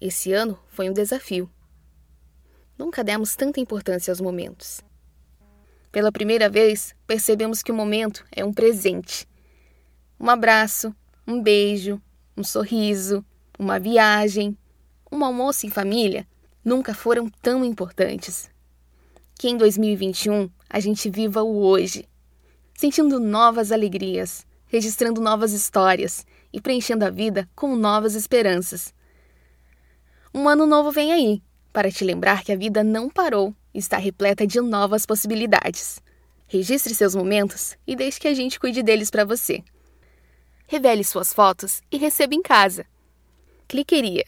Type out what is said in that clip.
Esse ano foi um desafio. Nunca demos tanta importância aos momentos. Pela primeira vez, percebemos que o momento é um presente. Um abraço, um beijo, um sorriso, uma viagem, um almoço em família nunca foram tão importantes. Que em 2021 a gente viva o hoje, sentindo novas alegrias, registrando novas histórias e preenchendo a vida com novas esperanças. Um ano novo vem aí, para te lembrar que a vida não parou e está repleta de novas possibilidades. Registre seus momentos e deixe que a gente cuide deles para você. Revele suas fotos e receba em casa. Cliqueria